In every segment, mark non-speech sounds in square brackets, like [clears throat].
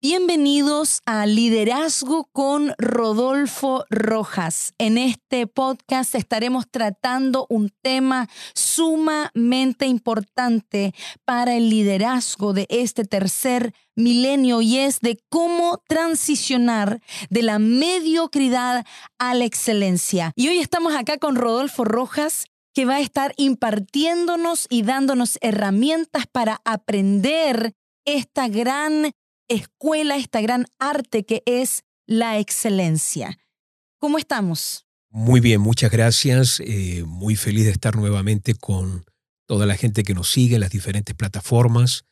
Bienvenidos a Liderazgo con Rodolfo Rojas. En este podcast estaremos tratando un tema sumamente importante para el liderazgo de este tercer milenio y es de cómo transicionar de la mediocridad a la excelencia. Y hoy estamos acá con Rodolfo Rojas que va a estar impartiéndonos y dándonos herramientas para aprender esta gran escuela, esta gran arte que es la excelencia. ¿Cómo estamos? Muy bien, muchas gracias. Eh, muy feliz de estar nuevamente con toda la gente que nos sigue en las diferentes plataformas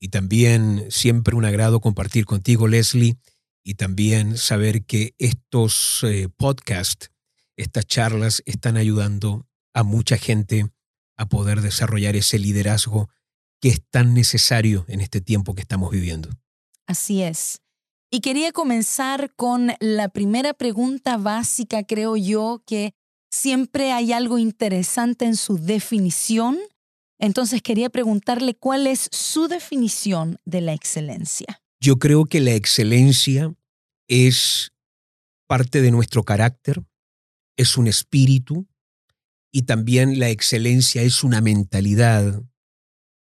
y también siempre un agrado compartir contigo, Leslie, y también saber que estos eh, podcasts, estas charlas están ayudando a mucha gente a poder desarrollar ese liderazgo que es tan necesario en este tiempo que estamos viviendo. Así es. Y quería comenzar con la primera pregunta básica, creo yo, que siempre hay algo interesante en su definición. Entonces quería preguntarle cuál es su definición de la excelencia. Yo creo que la excelencia es parte de nuestro carácter, es un espíritu y también la excelencia es una mentalidad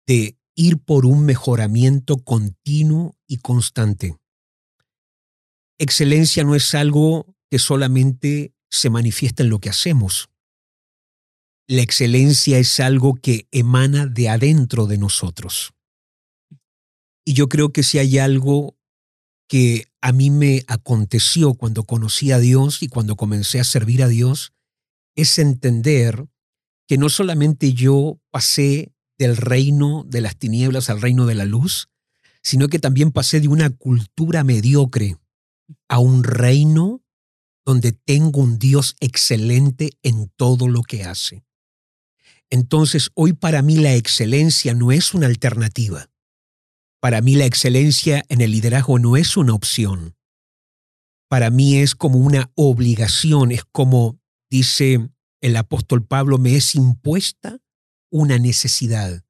de ir por un mejoramiento continuo y constante. Excelencia no es algo que solamente se manifiesta en lo que hacemos. La excelencia es algo que emana de adentro de nosotros. Y yo creo que si hay algo que a mí me aconteció cuando conocí a Dios y cuando comencé a servir a Dios, es entender que no solamente yo pasé del reino de las tinieblas al reino de la luz, sino que también pasé de una cultura mediocre a un reino donde tengo un Dios excelente en todo lo que hace. Entonces, hoy para mí la excelencia no es una alternativa. Para mí la excelencia en el liderazgo no es una opción. Para mí es como una obligación, es como dice el apóstol Pablo, me es impuesta una necesidad.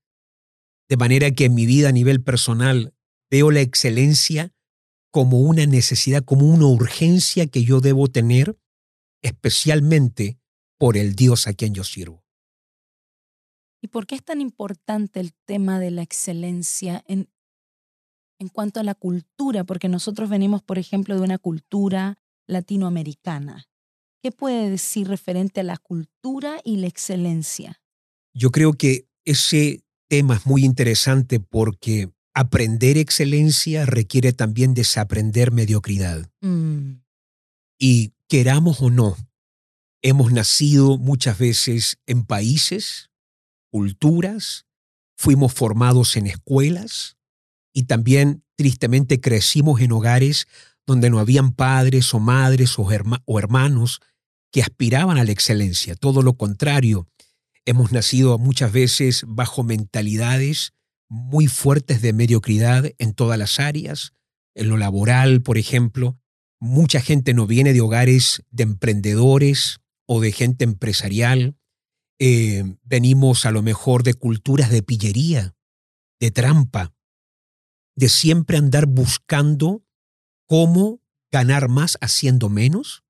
De manera que en mi vida a nivel personal veo la excelencia como una necesidad, como una urgencia que yo debo tener, especialmente por el Dios a quien yo sirvo. ¿Y por qué es tan importante el tema de la excelencia en, en cuanto a la cultura? Porque nosotros venimos, por ejemplo, de una cultura latinoamericana. ¿Qué puede decir referente a la cultura y la excelencia? Yo creo que ese tema es muy interesante porque aprender excelencia requiere también desaprender mediocridad. Mm. Y queramos o no, hemos nacido muchas veces en países, culturas, fuimos formados en escuelas y también tristemente crecimos en hogares donde no habían padres o madres o, hermanos que aspiraban a la excelencia. Todo lo contrario, hemos nacido muchas veces bajo mentalidades muy fuertes de mediocridad en todas las áreas, en lo laboral, por ejemplo. Mucha gente no viene de hogares de emprendedores o de gente empresarial. Eh, venimos a lo mejor de culturas de pillería, de trampa, de siempre andar buscando cómo ganar más haciendo menos,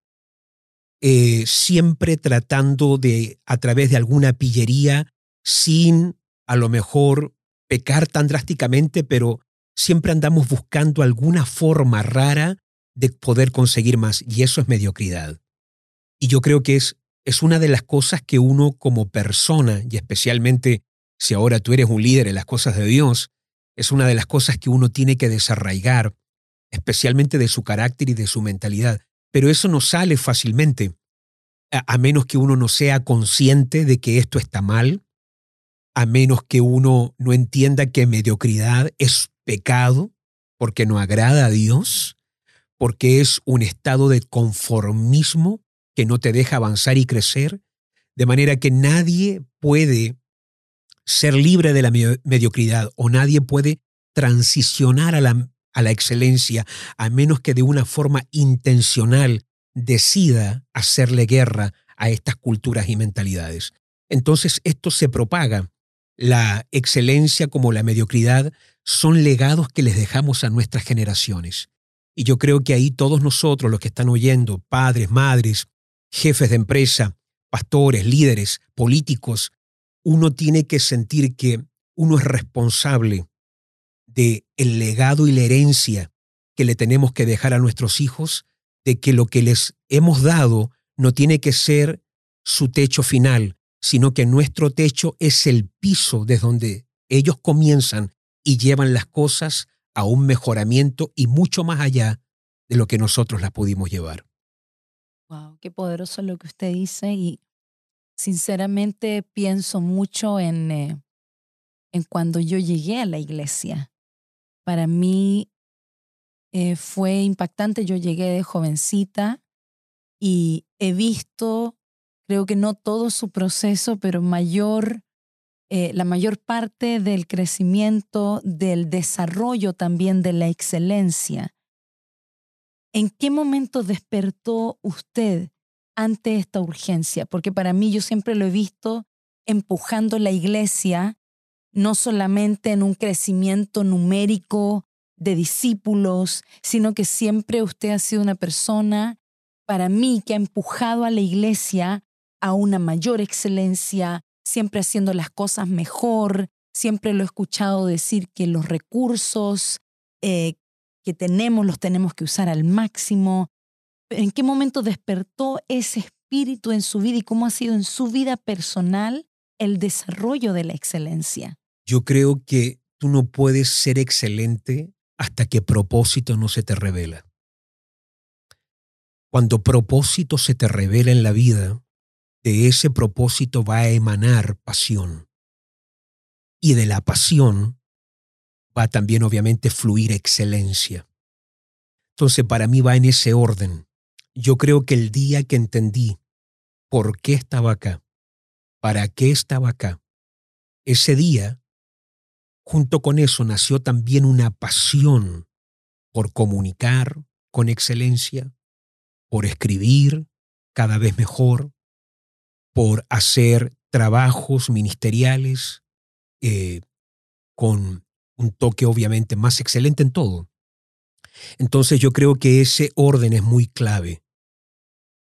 eh, siempre tratando de, a través de alguna pillería, sin a lo mejor pecar tan drásticamente, pero siempre andamos buscando alguna forma rara de poder conseguir más, y eso es mediocridad. Y yo creo que es, es una de las cosas que uno como persona, y especialmente si ahora tú eres un líder en las cosas de Dios, es una de las cosas que uno tiene que desarraigar especialmente de su carácter y de su mentalidad. Pero eso no sale fácilmente, a, menos que uno no sea consciente de que esto está mal, a menos que uno no entienda que mediocridad es pecado, porque no agrada a Dios, porque es un estado de conformismo que no te deja avanzar y crecer, de manera que nadie puede ser libre de la mediocridad o nadie puede transicionar a la a la excelencia, a menos que de una forma intencional decida hacerle guerra a estas culturas y mentalidades. Entonces esto se propaga. La excelencia como la mediocridad son legados que les dejamos a nuestras generaciones. Y yo creo que ahí todos nosotros, los que están oyendo, padres, madres, jefes de empresa, pastores, líderes, políticos, uno tiene que sentir que uno es responsable de el legado y la herencia que le tenemos que dejar a nuestros hijos, de que lo que les hemos dado no tiene que ser su techo final, sino que nuestro techo es el piso desde donde ellos comienzan y llevan las cosas a un mejoramiento y mucho más allá de lo que nosotros las pudimos llevar. Wow, qué poderoso lo que usted dice y sinceramente pienso mucho en, eh, en cuando yo llegué a la iglesia. Para mí eh, fue impactante, yo llegué de jovencita y he visto, creo que no todo su proceso, pero mayor eh, la mayor parte del crecimiento, del desarrollo también de la excelencia. ¿En qué momento despertó usted ante esta urgencia? Porque para mí yo siempre lo he visto empujando la iglesia, no solamente en un crecimiento numérico de discípulos, sino que siempre usted ha sido una persona, para mí, que ha empujado a la iglesia a una mayor excelencia, siempre haciendo las cosas mejor, siempre lo he escuchado decir que los recursos eh, que tenemos los tenemos que usar al máximo. ¿En qué momento despertó ese espíritu en su vida y cómo ha sido en su vida personal el desarrollo de la excelencia? Yo creo que tú no puedes ser excelente hasta que propósito no se te revela. Cuando propósito se te revela en la vida, de ese propósito va a emanar pasión. Y de la pasión va también obviamente fluir excelencia. Entonces para mí va en ese orden. Yo creo que el día que entendí por qué estaba acá, para qué estaba acá, ese día, junto con eso nació también una pasión por comunicar con excelencia, por escribir cada vez mejor, por hacer trabajos ministeriales eh, con un toque obviamente más excelente en todo. Entonces yo creo que ese orden es muy clave.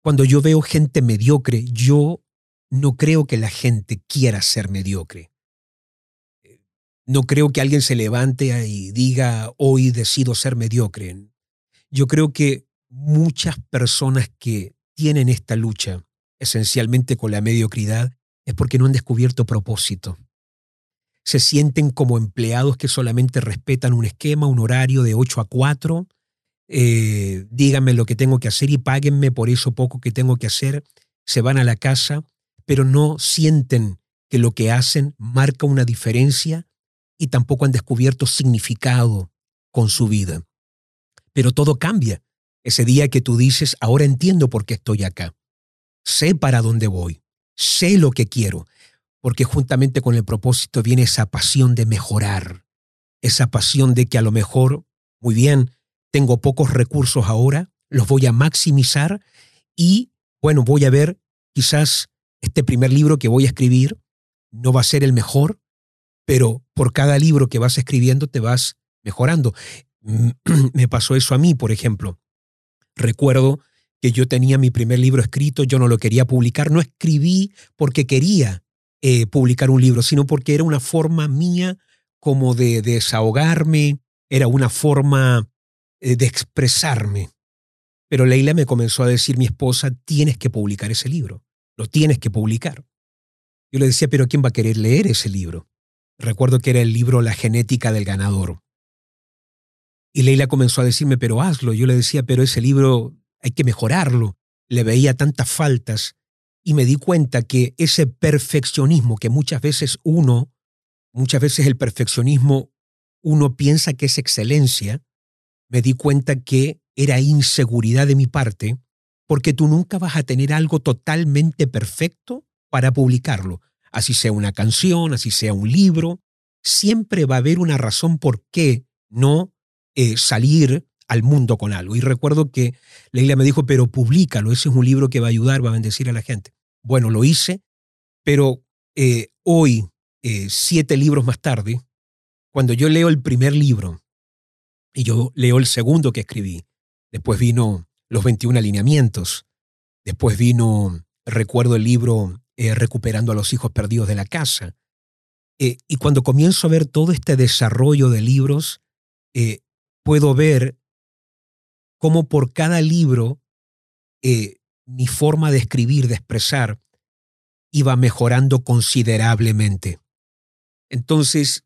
Cuando yo veo gente mediocre, yo no creo que la gente quiera ser mediocre. No creo que alguien se levante y diga, hoy decido ser mediocre. Yo creo que muchas personas que tienen esta lucha esencialmente con la mediocridad, es porque no han descubierto propósito. Se sienten como empleados que solamente respetan un esquema, un horario de 8 a 4. Eh, díganme lo que tengo que hacer y páguenme por eso poco que tengo que hacer. Se van a la casa, pero no sienten que lo que hacen marca una diferencia y tampoco han descubierto significado con su vida. Pero todo cambia. Ese día que tú dices, ahora entiendo por qué estoy acá sé para dónde voy, sé lo que quiero, porque juntamente con el propósito viene esa pasión de mejorar, esa pasión de que a lo mejor, muy bien, tengo pocos recursos ahora, los voy a maximizar y, bueno, voy a ver, quizás este primer libro que voy a escribir no va a ser el mejor, pero por cada libro que vas escribiendo te vas mejorando. [clears throat] Me pasó eso a mí, por ejemplo. Recuerdo que yo tenía mi primer libro escrito, yo no lo quería publicar, no escribí porque quería eh, publicar un libro, sino porque era una forma mía como de, desahogarme, era una forma eh, de expresarme. Pero Leila me comenzó a decir, mi esposa, tienes que publicar ese libro, lo tienes que publicar. Yo le decía, pero ¿quién va a querer leer ese libro? Recuerdo que era el libro La genética del ganador. Y Leila comenzó a decirme, pero hazlo. Yo le decía, pero ese libro hay que mejorarlo. Le veía tantas faltas y me di cuenta que ese perfeccionismo que muchas veces uno, muchas veces el perfeccionismo, uno piensa que es excelencia, me di cuenta que era inseguridad de mi parte, porque tú nunca vas a tener algo totalmente perfecto para publicarlo. Así sea una canción, así sea un libro, siempre va a haber una razón por qué no eh, salir al mundo con algo. Y recuerdo que Leila me dijo, pero públicalo, ese es un libro que va a ayudar, va a bendecir a la gente. Bueno, lo hice, pero eh, hoy, eh, siete libros más tarde, cuando yo leo el primer libro y yo leo el segundo que escribí, después vino Los 21 alineamientos, después vino, recuerdo el libro eh, Recuperando a los hijos perdidos de la casa, eh, y cuando comienzo a ver todo este desarrollo de libros, eh, puedo ver cómo por cada libro mi forma de escribir, de expresar, iba mejorando considerablemente. Entonces,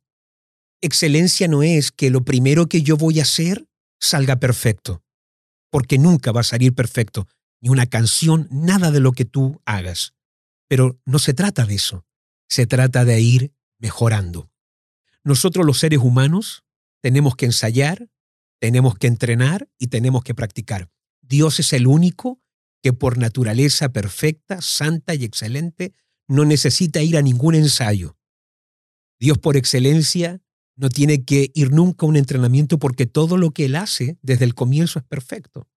excelencia no es que lo primero que yo voy a hacer salga perfecto, porque nunca va a salir perfecto, ni una canción, nada de lo que tú hagas. Pero no se trata de eso, se trata de ir mejorando. Nosotros los seres humanos tenemos que ensayar, tenemos que entrenar y tenemos que practicar. Dios es el único que por naturaleza perfecta, santa y excelente no necesita ir a ningún ensayo. Dios por excelencia no tiene que ir nunca a un entrenamiento porque todo lo que Él hace desde el comienzo es perfecto.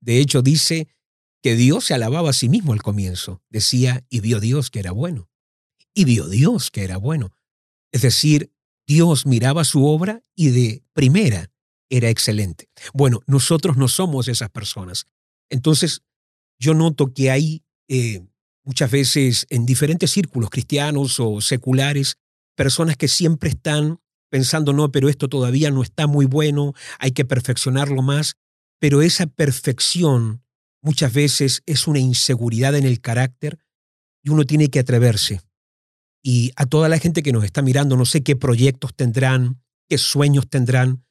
De hecho, dice que Dios se alababa a sí mismo al comienzo. Decía, y vio Dios que era bueno. Y vio Dios que era bueno. Es decir, Dios miraba su obra y de primera era excelente. Bueno, nosotros no somos esas personas. Entonces, yo noto que hay eh, muchas veces en diferentes círculos cristianos o seculares personas que siempre están pensando, no, pero esto todavía no está muy bueno, hay que perfeccionarlo más, pero esa perfección muchas veces es una inseguridad en el carácter y uno tiene que atreverse. Y a toda la gente que nos está mirando, no sé qué proyectos tendrán, qué sueños tendrán,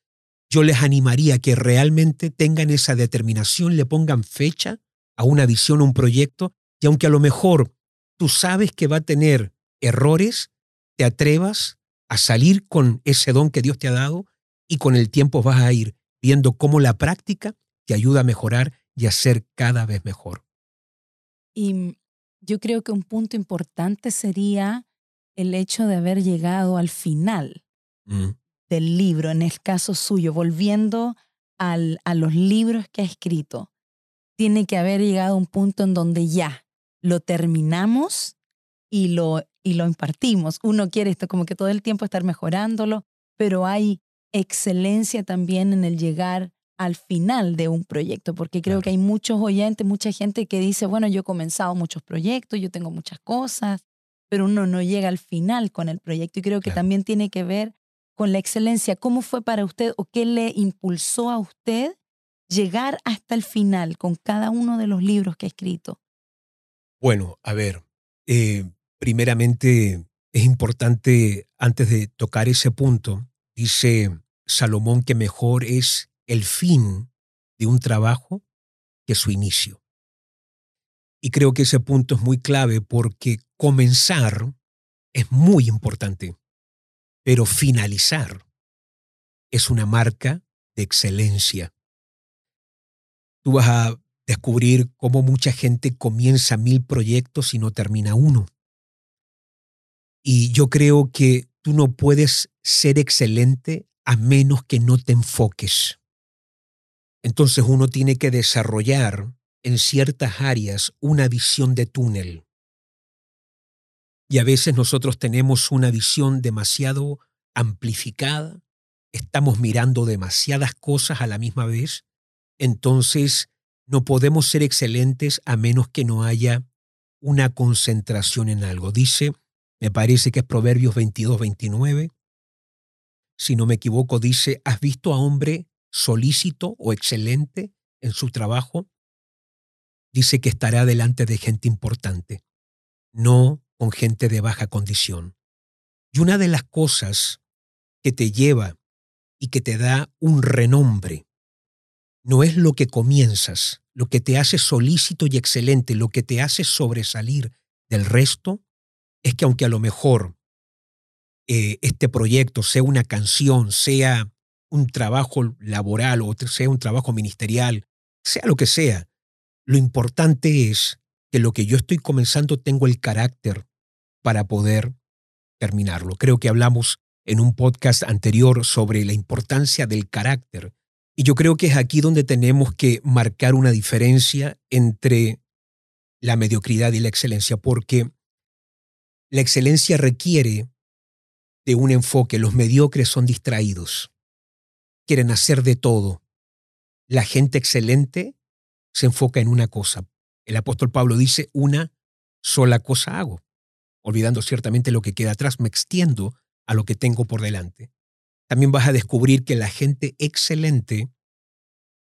yo les animaría que realmente tengan esa determinación, le pongan fecha a una visión, a un proyecto, y aunque a lo mejor tú sabes que va a tener errores, te atrevas a salir con ese don que Dios te ha dado y con el tiempo vas a ir viendo cómo la práctica te ayuda a mejorar y a ser cada vez mejor. Y yo creo que un punto importante sería el hecho de haber llegado al final mm. del libro, en el caso suyo, volviendo al, a los libros que ha escrito tiene que haber llegado a un punto en donde ya lo terminamos y lo, y lo impartimos. Uno quiere esto como que todo el tiempo estar mejorándolo, pero hay excelencia también en el llegar al final de un proyecto, porque creo que hay muchos oyentes, mucha gente que dice, bueno, yo he comenzado muchos proyectos, yo tengo muchas cosas, pero uno no llega al final con el proyecto y creo que también tiene que ver con la excelencia. ¿Cómo fue para usted o qué le impulsó a usted llegar hasta el final con cada uno de los libros que ha escrito? Bueno, a ver, eh, primeramente es importante, antes de tocar ese punto, dice Salomón que mejor es el fin de un trabajo que su inicio. Y creo que ese punto es muy clave porque comenzar es muy importante, pero finalizar es una marca de excelencia tú vas a descubrir cómo mucha gente comienza mil proyectos y no termina uno. Y yo creo que tú no puedes ser excelente a menos que no te enfoques. Entonces uno tiene que desarrollar en ciertas áreas una visión de túnel. Y a veces nosotros tenemos una visión demasiado amplificada, estamos mirando demasiadas cosas a la misma vez entonces no podemos ser excelentes a menos que no haya una concentración en algo. Dice, me parece que es Proverbios 22, 29. Si no me equivoco, dice, ¿has visto a hombre solícito o excelente en su trabajo? Dice que estará delante de gente importante, no con gente de baja condición. Y una de las cosas que te lleva y que te da un renombre no es lo que comienzas, lo que te hace solícito y excelente, lo que te hace sobresalir del resto, es que aunque a lo mejor eh, este proyecto sea una canción, sea un trabajo laboral o sea un trabajo ministerial, sea lo que sea, lo importante es que lo que yo estoy comenzando tengo el carácter para poder terminarlo. Creo que hablamos en un podcast anterior sobre la importancia del carácter y yo creo que es aquí donde tenemos que marcar una diferencia entre la mediocridad y la excelencia, porque la excelencia requiere de un enfoque. Los mediocres son distraídos, quieren hacer de todo. La gente excelente se enfoca en una cosa. El apóstol Pablo dice, una sola cosa hago. Olvidando ciertamente lo que queda atrás, me extiendo a lo que tengo por delante. También vas a descubrir que la gente excelente,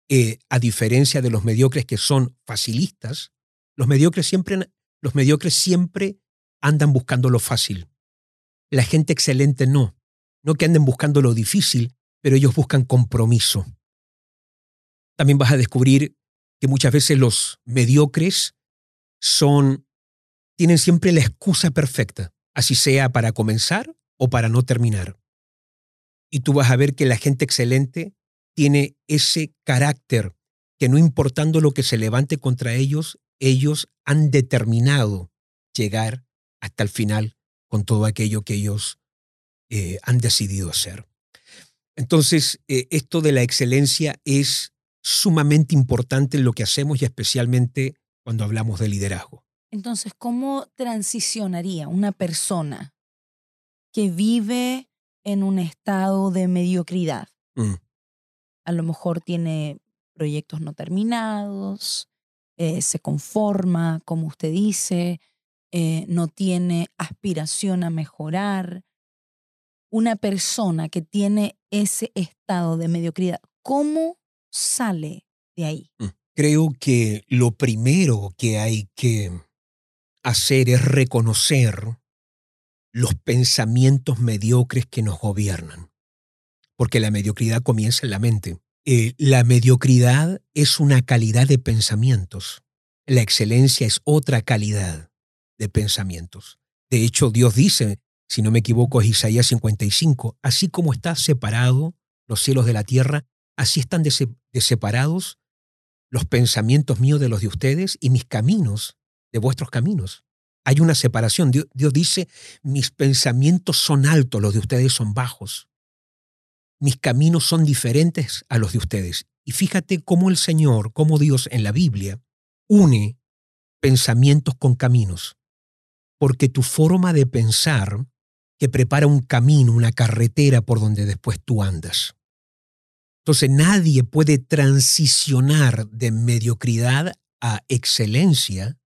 eh, a diferencia de los mediocres que son facilistas, los mediocres siempre, los mediocres siempre andan buscando lo fácil. La gente excelente no. No que anden buscando lo difícil, pero ellos buscan compromiso. También vas a descubrir que muchas veces los mediocres son tienen siempre la excusa perfecta, así sea para comenzar o para no terminar. Y tú vas a ver que la gente excelente tiene ese carácter que no importando lo que se levante contra ellos, ellos han determinado llegar hasta el final con todo aquello que ellos eh, han decidido hacer. Entonces, eh, esto de la excelencia es sumamente importante en lo que hacemos y especialmente cuando hablamos de liderazgo. Entonces, ¿cómo transicionaría una persona que vive en un estado de mediocridad? Mm. A lo mejor tiene proyectos no terminados, eh, se conforma, como usted dice, eh, no tiene aspiración a mejorar. Una persona que tiene ese estado de mediocridad, ¿cómo sale de ahí? Mm. Creo que lo primero que hay que hacer es reconocer los pensamientos mediocres que nos gobiernan, porque la mediocridad comienza en la mente. Eh, la mediocridad es una calidad de pensamientos, la excelencia es otra calidad de pensamientos. De hecho, Dios dice, si no me equivoco, es Isaías 55, así como está separado los cielos de la tierra, así están separados los pensamientos míos de los de ustedes y mis caminos de vuestros caminos. Hay una separación. Dios, Dios dice, mis pensamientos son altos, los de ustedes son bajos. Mis caminos son diferentes a los de ustedes. Y fíjate cómo el Señor, cómo Dios en la Biblia une pensamientos con caminos porque tu forma de pensar que prepara un camino, una carretera por donde después tú andas. Entonces nadie puede transicionar de mediocridad a excelencia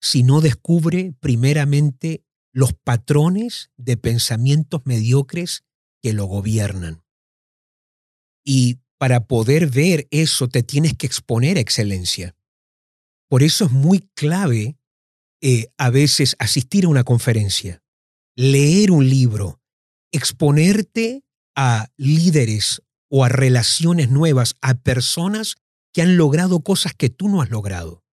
si no descubre primeramente los patrones de pensamientos mediocres que lo gobiernan. Y para poder ver eso te tienes que exponer a excelencia. Por eso es muy clave eh, a veces asistir a una conferencia, leer un libro, exponerte a líderes o a relaciones nuevas, a personas que han logrado cosas que tú no has logrado.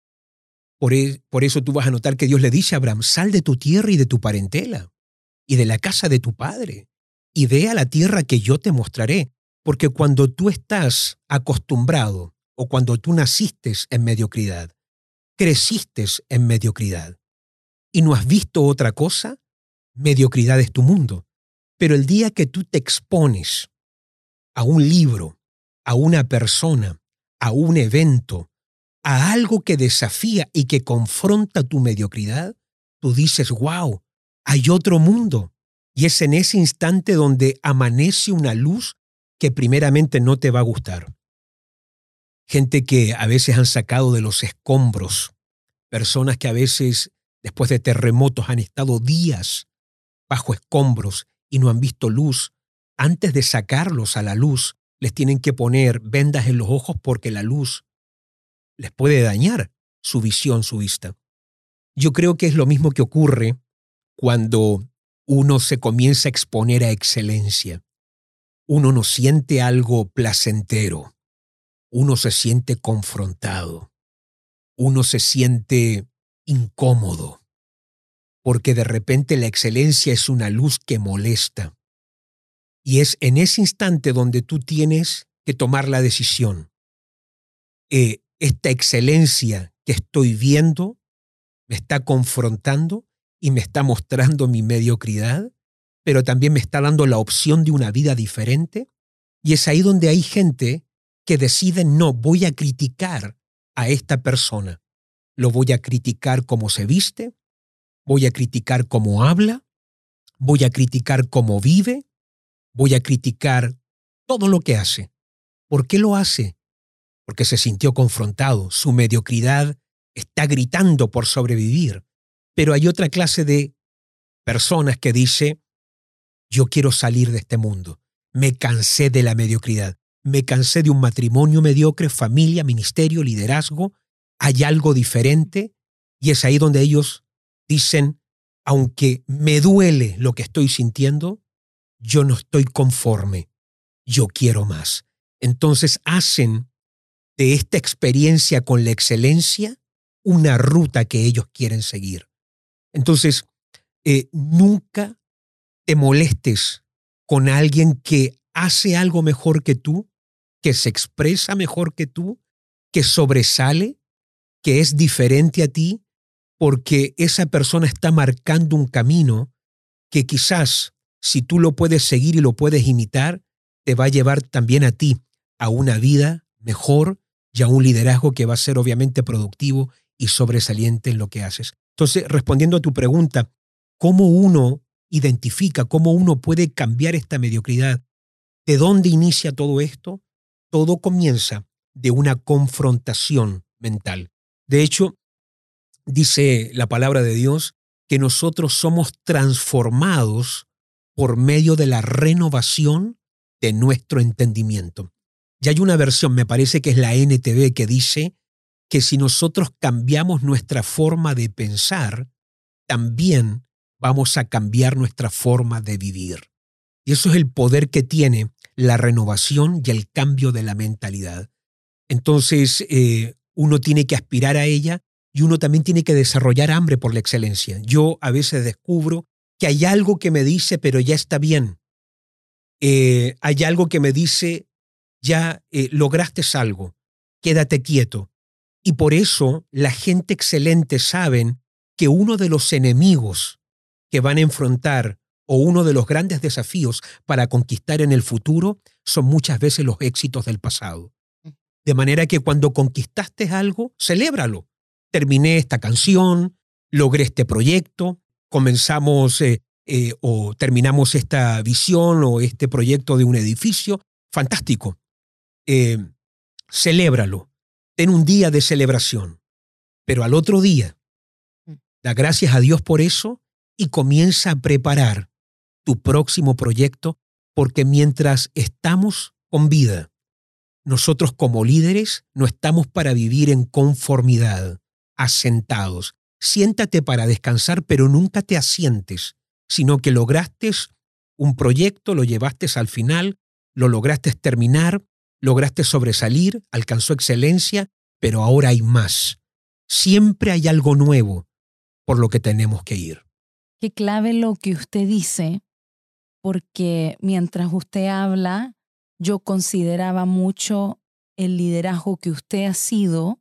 Por, e, por, eso tú vas a notar que Dios le dice a Abraham, sal de tu tierra y de tu parentela, y de la casa de tu padre, y ve a la tierra que yo te mostraré, porque cuando tú estás acostumbrado o cuando tú naciste en mediocridad, creciste en mediocridad y no has visto otra cosa, mediocridad es tu mundo. Pero el día que tú te expones a un libro, a una persona, a un evento, a algo que desafía y que confronta tu mediocridad, tú dices, wow, hay otro mundo. Y es en ese instante donde amanece una luz que primeramente no te va a gustar gente que a veces han sacado de los escombros, personas que a veces después de terremotos han estado días bajo escombros y no han visto luz, antes de sacarlos a la luz, les tienen que poner vendas en los ojos porque la luz les puede dañar su visión, su vista. Yo creo que es lo mismo que ocurre cuando uno se comienza a exponer a excelencia. Uno no siente algo placentero uno se siente confrontado, uno se siente incómodo, porque de repente la excelencia es una luz que molesta. Y es en ese instante donde tú tienes que tomar la decisión. Eh, esta excelencia que estoy viendo me está confrontando y me está mostrando mi mediocridad, pero también me está dando la opción de una vida diferente. Y es ahí donde hay gente que deciden, no, voy a criticar a esta persona. Lo voy a criticar como se viste, voy a criticar cómo habla, voy a criticar cómo vive, voy a criticar todo lo que hace. ¿Por qué lo hace? Porque se sintió confrontado, su mediocridad está gritando por sobrevivir. Pero hay otra clase de personas que dice, yo quiero salir de este mundo, me cansé de la mediocridad, me cansé de un matrimonio mediocre, familia, ministerio, liderazgo, hay algo diferente y es ahí donde ellos dicen, aunque me duele lo que estoy sintiendo, yo no estoy conforme, yo quiero más. Entonces hacen de esta experiencia con la excelencia una ruta que ellos quieren seguir. Entonces, eh, nunca te molestes con alguien que hace algo mejor que tú, que se expresa mejor que tú, que sobresale, que es diferente a ti, porque esa persona está marcando un camino que quizás si tú lo puedes seguir y lo puedes imitar, te va a llevar también a ti a una vida mejor y a un liderazgo que va a ser obviamente productivo y sobresaliente en lo que haces. Entonces, respondiendo a tu pregunta, ¿cómo uno identifica, cómo uno puede cambiar esta mediocridad? ¿De dónde inicia todo esto? Todo comienza de una confrontación mental. De hecho, dice la palabra de Dios que nosotros somos transformados por medio de la renovación de nuestro entendimiento. Y hay una versión, me parece que es la NTV, que dice que si nosotros cambiamos nuestra forma de pensar, también vamos a cambiar nuestra forma de vivir. Y eso es el poder que tiene la renovación y el cambio de la mentalidad. Entonces, eh, uno tiene que aspirar a ella y uno también tiene que desarrollar hambre por la excelencia. Yo a veces descubro que hay algo que me dice, pero ya está bien. Eh, hay algo que me dice, ya eh, lograste algo, quédate quieto. Y por eso la gente excelente saben que uno de los enemigos que van a enfrentar o uno de los grandes desafíos para conquistar en el futuro son muchas veces los éxitos del pasado. Mm. De manera que cuando conquistaste algo, celébralo. Terminé esta canción, logré este proyecto, comenzamos eh, eh, o terminamos esta visión o este proyecto de un edificio. Fantástico. Eh, celébralo ten un día de celebración, pero al otro día, mm. da gracias a Dios por eso y comienza a preparar tu próximo proyecto, porque mientras estamos con vida, nosotros como líderes no estamos para vivir en conformidad, asentados. Siéntate para descansar, pero nunca te asientes, sino que lograste un proyecto, lo llevaste al final, lo lograste terminar lograste sobresalir, alcanzó excelencia, pero ahora hay más. Siempre hay algo nuevo por lo que tenemos que ir. Qué clave lo que usted dice, porque mientras usted habla, yo consideraba mucho el liderazgo que usted ha sido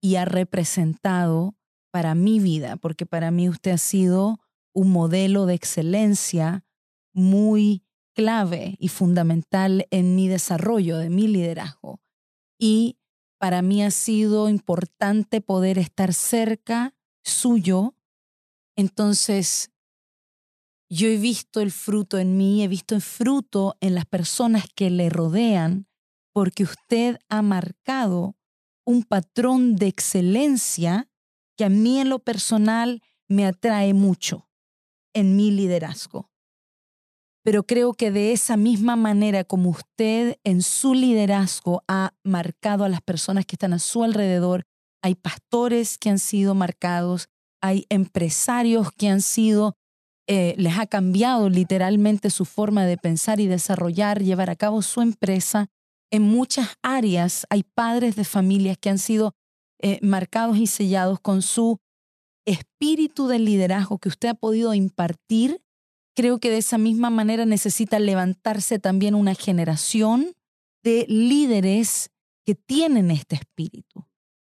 y ha representado para mi vida, porque para mí usted ha sido un modelo de excelencia muy clave y fundamental en mi desarrollo, de mi liderazgo. Y para mí ha sido importante poder estar cerca suyo. Entonces, yo he visto el fruto en mí, he visto el fruto en las personas que le rodean, porque usted ha marcado un patrón de excelencia que a mí en lo personal me atrae mucho en mi liderazgo pero creo que de esa misma manera como usted en su liderazgo ha marcado a las personas que están a su alrededor, hay pastores que han sido marcados, hay empresarios que han sido, eh, les ha cambiado literalmente su forma de pensar y desarrollar, llevar a cabo su empresa. En muchas áreas hay padres de familias que han sido eh, marcados y sellados con su espíritu de liderazgo que usted ha podido impartir creo que de esa misma manera necesita levantarse también una generación de líderes que tienen este espíritu.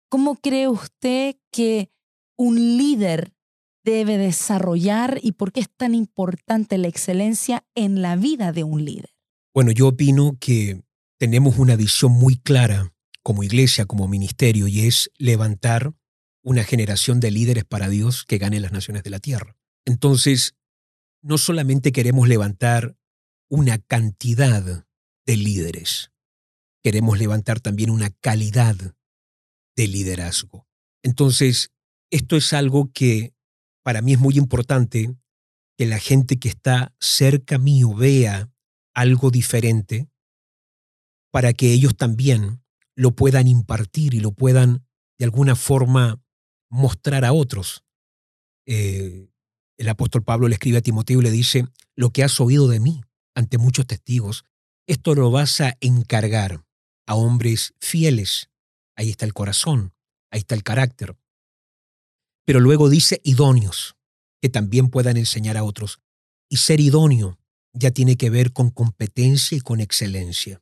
¿Cómo cree usted que un líder debe desarrollar y por qué es tan importante la excelencia en la vida de un líder? Bueno, yo opino que tenemos una visión muy clara como iglesia, como ministerio, y es levantar una generación de líderes para Dios que gane las naciones de la tierra. Entonces, no solamente queremos levantar una cantidad de líderes, queremos levantar también una calidad de liderazgo. Entonces, esto es algo que para mí es muy importante que la gente que está cerca mío vea algo diferente para que ellos también lo puedan impartir y lo puedan de alguna forma mostrar a otros. Eh, el apóstol Pablo le escribe a Timoteo y le dice, lo que has oído de mí ante muchos testigos, esto lo vas a encargar a hombres fieles. Ahí está el corazón, ahí está el carácter. Pero luego dice idóneos, que también puedan enseñar a otros. Y ser idóneo ya tiene que ver con competencia y con excelencia.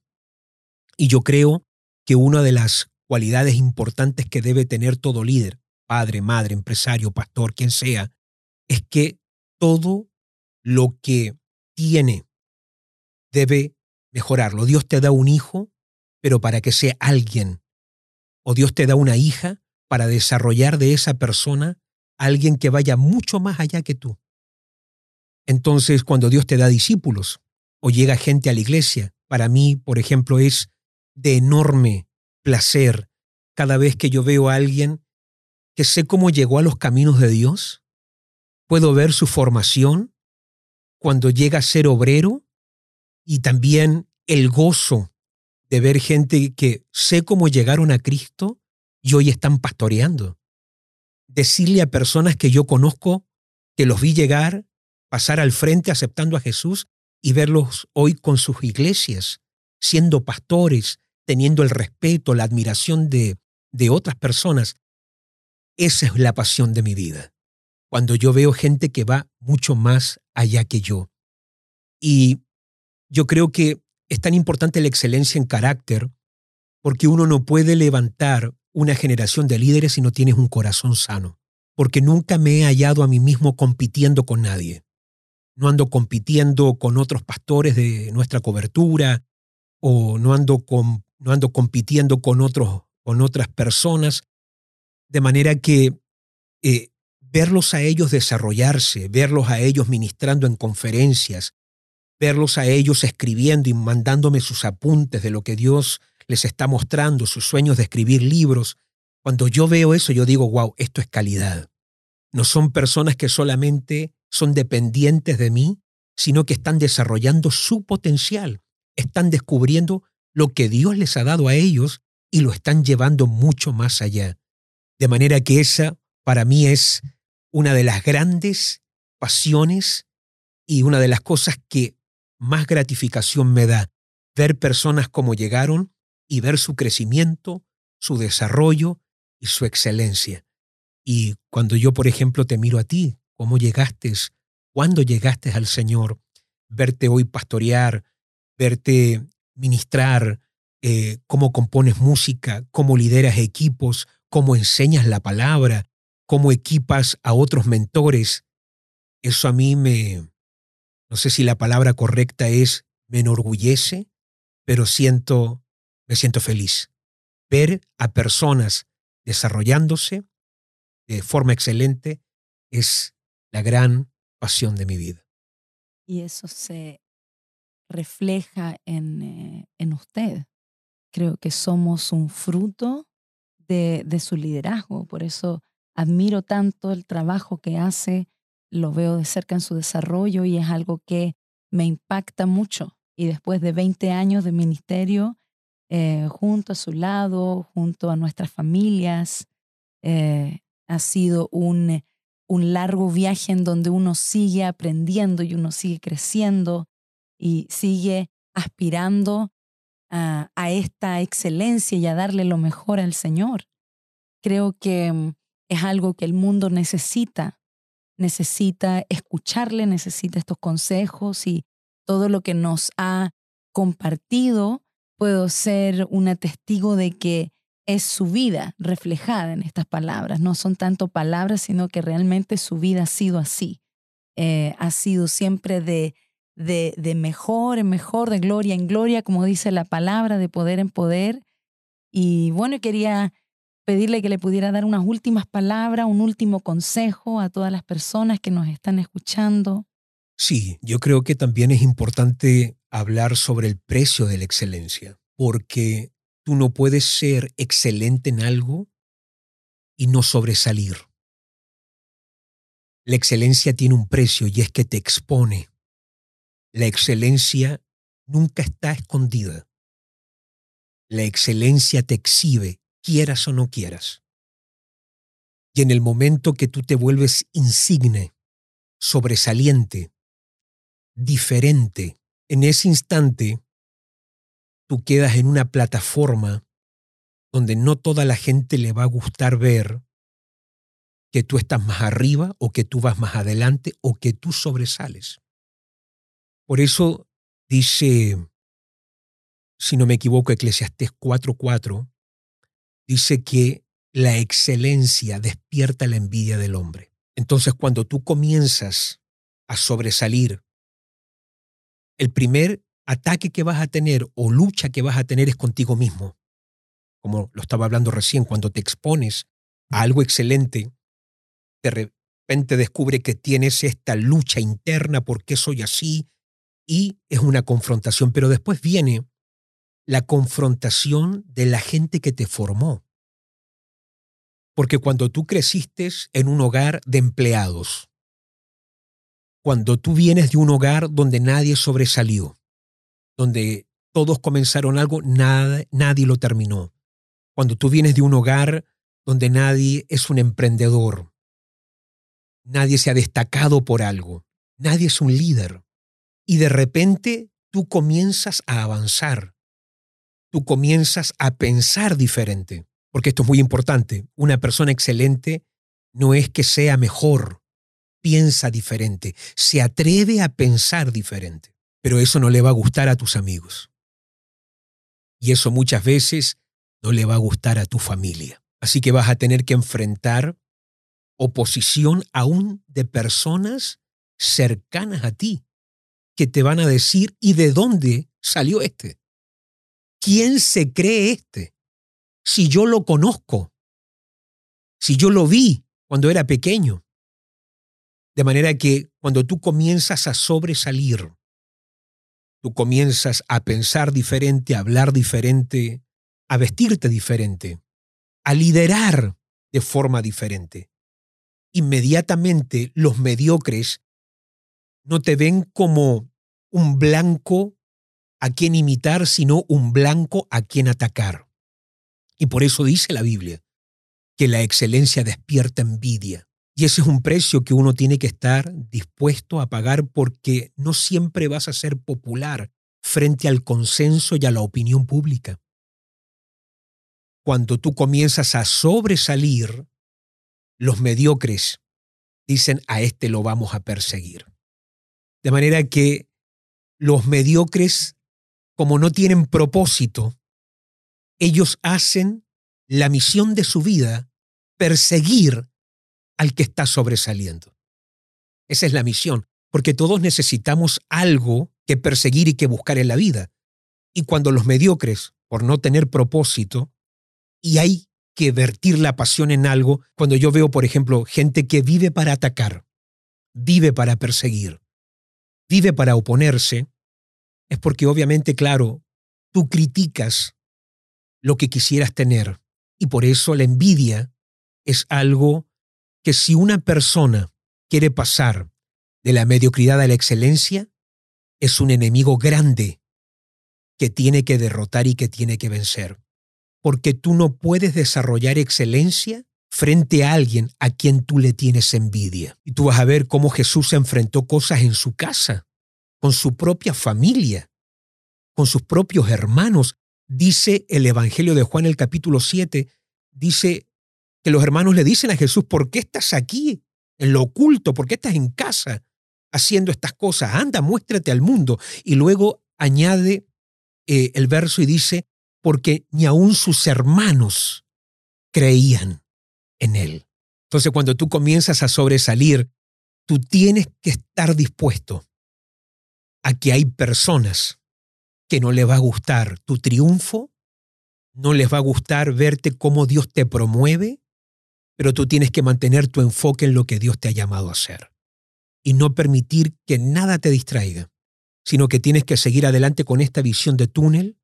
Y yo creo que una de las cualidades importantes que debe tener todo líder, padre, madre, empresario, pastor, quien sea, es que todo lo que tiene debe mejorarlo. Dios te da un hijo, pero para que sea alguien. O Dios te da una hija para desarrollar de esa persona alguien que vaya mucho más allá que tú. Entonces, cuando Dios te da discípulos o llega gente a la iglesia, para mí, por ejemplo, es de enorme placer cada vez que yo veo a alguien que sé cómo llegó a los caminos de Dios, puedo ver su formación cuando llega a ser obrero y también el gozo de ver gente que sé cómo llegaron a Cristo y hoy están pastoreando. Decirle a personas que yo conozco, que los vi llegar, pasar al frente aceptando a Jesús y verlos hoy con sus iglesias, siendo pastores, teniendo el respeto, la admiración de, de otras personas. Esa es la pasión de mi vida. Cuando yo veo gente que va mucho más allá que yo. Y yo creo que es tan importante la excelencia en carácter porque uno no puede levantar una generación de líderes si no tienes un corazón sano. Porque nunca me he hallado a mí mismo compitiendo con nadie. No ando compitiendo con otros pastores de nuestra cobertura o no ando, con, no ando compitiendo con, otros, con otras personas. De manera que eh, verlos a ellos desarrollarse, verlos a ellos ministrando en conferencias, verlos a ellos escribiendo y mandándome sus apuntes de lo que Dios les está mostrando, sus sueños de escribir libros. Cuando yo veo eso, yo digo, wow, esto es calidad. No son personas que solamente son dependientes de mí, sino que están desarrollando su potencial, están descubriendo lo que Dios les ha dado a ellos y lo están llevando mucho más allá. De manera que esa para mí es una de las grandes pasiones y una de las cosas que más gratificación me da ver personas como llegaron y ver su crecimiento, su desarrollo y su excelencia. Y cuando yo, por ejemplo, te miro a ti, cómo llegaste, cuándo llegaste al Señor, verte hoy pastorear, verte ministrar, eh, cómo compones música, cómo lideras equipos, cómo enseñas la palabra, cómo equipas a otros mentores, eso a mí me, no sé si la palabra correcta es me enorgullece, pero siento, me siento feliz. Ver a personas desarrollándose de forma excelente es la gran pasión de mi vida. Y eso se refleja en, eh, en usted. Creo que somos un fruto de, de su liderazgo. Por eso admiro tanto el trabajo que hace lo veo de cerca en su desarrollo y es algo que me impacta mucho. Y después de 20 años de ministerio, eh, junto a su lado, junto a nuestras familias, eh, ha sido un, un largo viaje en donde uno sigue aprendiendo y uno sigue creciendo y sigue aspirando a, esta excelencia y a darle lo mejor al Señor. Creo que mm, es algo que el mundo necesita necesita escucharle, necesita estos consejos y todo lo que nos ha compartido, puedo ser una testigo de que es su vida reflejada en estas palabras. No son tanto palabras, sino que realmente su vida ha sido así. Eh, ha sido siempre de, de, de mejor en mejor, de gloria en gloria, como dice la palabra, de poder en poder. Y bueno, quería pedirle que le pudiera dar unas últimas palabras, un último consejo a todas las personas que nos están escuchando. Sí, yo creo que también es importante hablar sobre el precio de la excelencia, porque tú no puedes ser excelente en algo y no sobresalir. La excelencia tiene un precio y es que te expone. La excelencia nunca está escondida. La excelencia te exhibe, quieras o no quieras. Y en el momento que tú te vuelves insigne, sobresaliente, diferente, en ese instante tú quedas en una plataforma donde no toda la gente le va a gustar ver que tú estás más arriba o que tú vas más adelante o que tú sobresales. Por eso dice, si no me equivoco, Eclesiastés 4:4, dice que la excelencia despierta la envidia del hombre. Entonces, cuando tú comienzas a sobresalir, el primer ataque que vas a tener o lucha que vas a tener es contigo mismo. Como lo estaba hablando recién, cuando te expones a algo excelente, de repente descubre que tienes esta lucha interna, ¿por qué soy así? Y es una confrontación, pero después viene la confrontación de la gente que te formó. Porque cuando tú creciste en un hogar de empleados, cuando tú vienes de un hogar donde nadie sobresalió, donde todos comenzaron algo, nada, nadie lo terminó. Cuando tú vienes de un hogar donde nadie es un emprendedor, nadie se ha destacado por algo, nadie es un líder, y de repente tú comienzas a avanzar, tú comienzas a pensar diferente, porque esto es muy importante, una persona excelente no es que sea mejor, piensa diferente, se atreve a pensar diferente, pero eso no le va a gustar a tus amigos. Y eso muchas veces no le va a gustar a tu familia. Así que vas a tener que enfrentar oposición aún de personas cercanas a ti que te van a decir, ¿y de dónde salió este? ¿Quién se cree este? Si yo lo conozco, si yo lo vi cuando era pequeño, de manera que cuando tú comienzas a sobresalir, tú comienzas a pensar diferente, a hablar diferente, a vestirte diferente, a liderar de forma diferente. Inmediatamente los mediocres no te ven como un blanco a quien imitar, sino un blanco a quien atacar. Y por eso dice la Biblia que la excelencia despierta envidia. Y ese es un precio que uno tiene que estar dispuesto a pagar porque no siempre vas a ser popular frente al consenso y a la opinión pública. Cuando tú comienzas a sobresalir, los mediocres dicen a este lo vamos a perseguir. De manera que los mediocres, como no tienen propósito, ellos hacen la misión de su vida perseguir al que está sobresaliendo. Esa es la misión, porque todos necesitamos algo que perseguir y que buscar en la vida. Y cuando los mediocres, por no tener propósito, y hay que vertir la pasión en algo, cuando yo veo, por ejemplo, gente que vive para atacar, vive para perseguir, vive para oponerse, es porque obviamente, claro, tú criticas lo que quisieras tener. Y por eso la envidia es algo que si una persona quiere pasar de la mediocridad a la excelencia, es un enemigo grande que tiene que derrotar y que tiene que vencer. Porque tú no puedes desarrollar excelencia frente a alguien a quien tú le tienes envidia. Y tú vas a ver cómo Jesús enfrentó cosas en su casa, con su propia familia, con sus propios hermanos. Dice el Evangelio de Juan el capítulo 7, dice que los hermanos le dicen a Jesús, ¿por qué estás aquí en lo oculto? ¿Por qué estás en casa haciendo estas cosas? Anda, muéstrate al mundo. Y luego añade eh, el verso y dice, porque ni aun sus hermanos creían en él. Entonces cuando tú comienzas a sobresalir, tú tienes que estar dispuesto a que hay personas que no les va a gustar tu triunfo, no les va a gustar verte cómo Dios te promueve, pero tú tienes que mantener tu enfoque en lo que Dios te ha llamado a hacer. y no permitir que nada te distraiga, sino que tienes que seguir adelante con esta visión de túnel,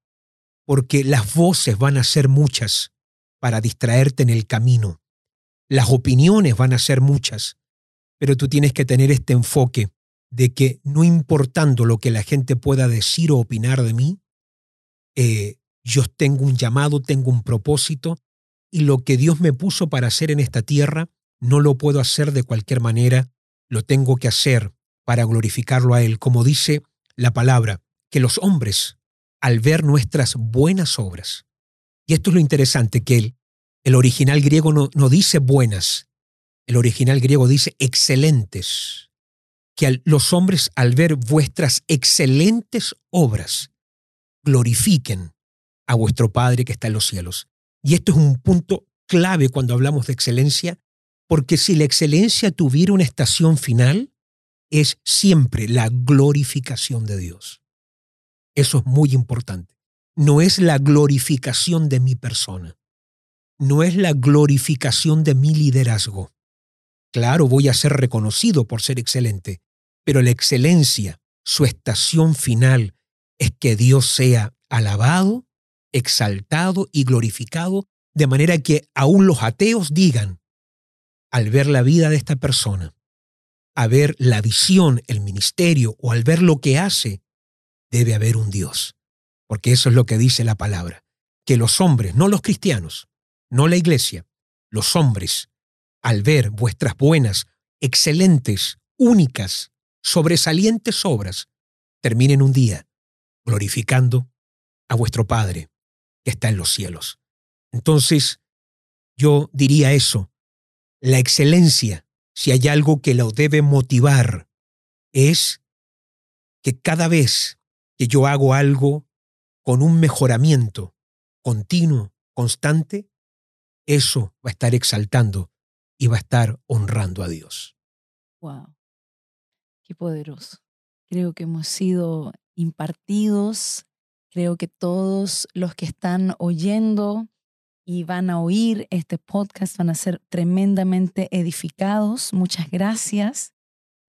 porque las voces van a ser muchas para distraerte en el camino. Las opiniones van a ser muchas, pero tú tienes que tener este enfoque de que no importando lo que la gente pueda decir o opinar de mí, eh, yo tengo un llamado, tengo un propósito, y lo que Dios me puso para hacer en esta tierra, no lo puedo hacer de cualquier manera, lo tengo que hacer para glorificarlo a Él, como dice la palabra, que los hombres, al ver nuestras buenas obras, y esto es lo interesante, que el, el original griego no, dice buenas, el original griego dice excelentes, que los hombres al ver vuestras excelentes obras glorifiquen a vuestro Padre que está en los cielos. Y esto es un punto clave cuando hablamos de excelencia, porque si la excelencia tuviera una estación final, es siempre la glorificación de Dios. Eso es muy importante. No es la glorificación de mi persona. No es la glorificación de mi liderazgo. Claro, voy a ser reconocido por ser excelente, pero la excelencia, su estación final, es que Dios sea alabado, exaltado y glorificado, de manera que aún los ateos digan, al ver la vida de esta persona, a ver la visión, el ministerio o al ver lo que hace, debe haber un Dios. Porque eso es lo que dice la palabra, que los hombres, no los cristianos, no la iglesia, los hombres, al ver vuestras buenas, excelentes, únicas, sobresalientes obras, terminen un día glorificando a vuestro Padre que está en los cielos. Entonces, yo diría eso, la excelencia, si hay algo que lo debe motivar, es que cada vez que yo hago algo con un mejoramiento continuo, constante, eso va a estar exaltando y va a estar honrando a Dios. Wow. Qué poderoso. Creo que hemos sido impartidos. Creo que todos los que están oyendo y van a oír este podcast van a ser tremendamente edificados. Muchas gracias.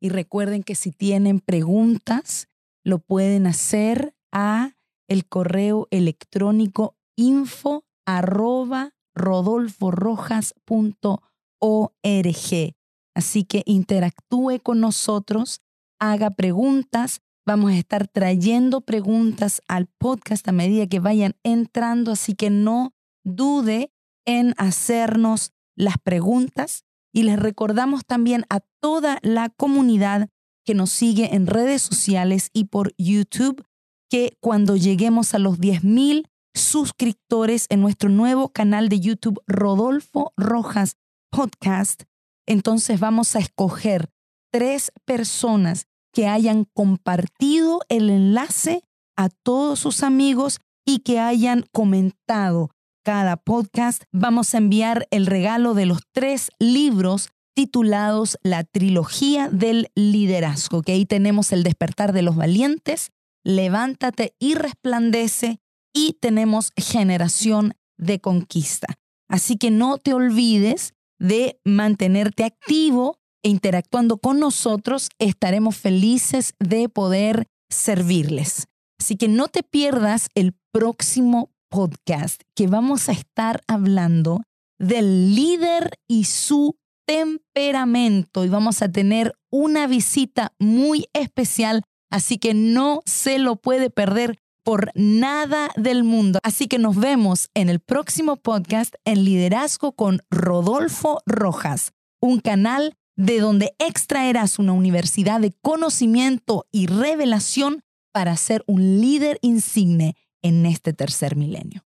Y recuerden que si tienen preguntas, lo pueden hacer a el correo electrónico info arroba rodolforojas.org. Así que interactúe con nosotros, haga preguntas. Vamos a estar trayendo preguntas al podcast a medida que vayan entrando, así que no dude en hacernos las preguntas. Y les recordamos también a toda la comunidad que nos sigue en redes sociales y por YouTube que cuando lleguemos a los 10.000 suscriptores en nuestro nuevo canal de YouTube Rodolfo Rojas Podcast, entonces vamos a escoger tres personas que hayan compartido el enlace a todos sus amigos y que hayan comentado cada podcast. Vamos a enviar el regalo de los tres libros titulados La trilogía del liderazgo, que ahí tenemos El despertar de los valientes, Levántate y resplandece y tenemos generación de conquista. Así que no te olvides de mantenerte activo e interactuando con nosotros. Estaremos felices de poder servirles. Así que no te pierdas el próximo podcast que vamos a estar hablando del líder y su temperamento y vamos a tener una visita muy especial, así que no se lo puede perder por nada del mundo. Así que nos vemos en el próximo podcast en Liderazgo con Rodolfo Rojas, un canal de donde extraerás una universidad de conocimiento y revelación para ser un líder insigne en este tercer milenio.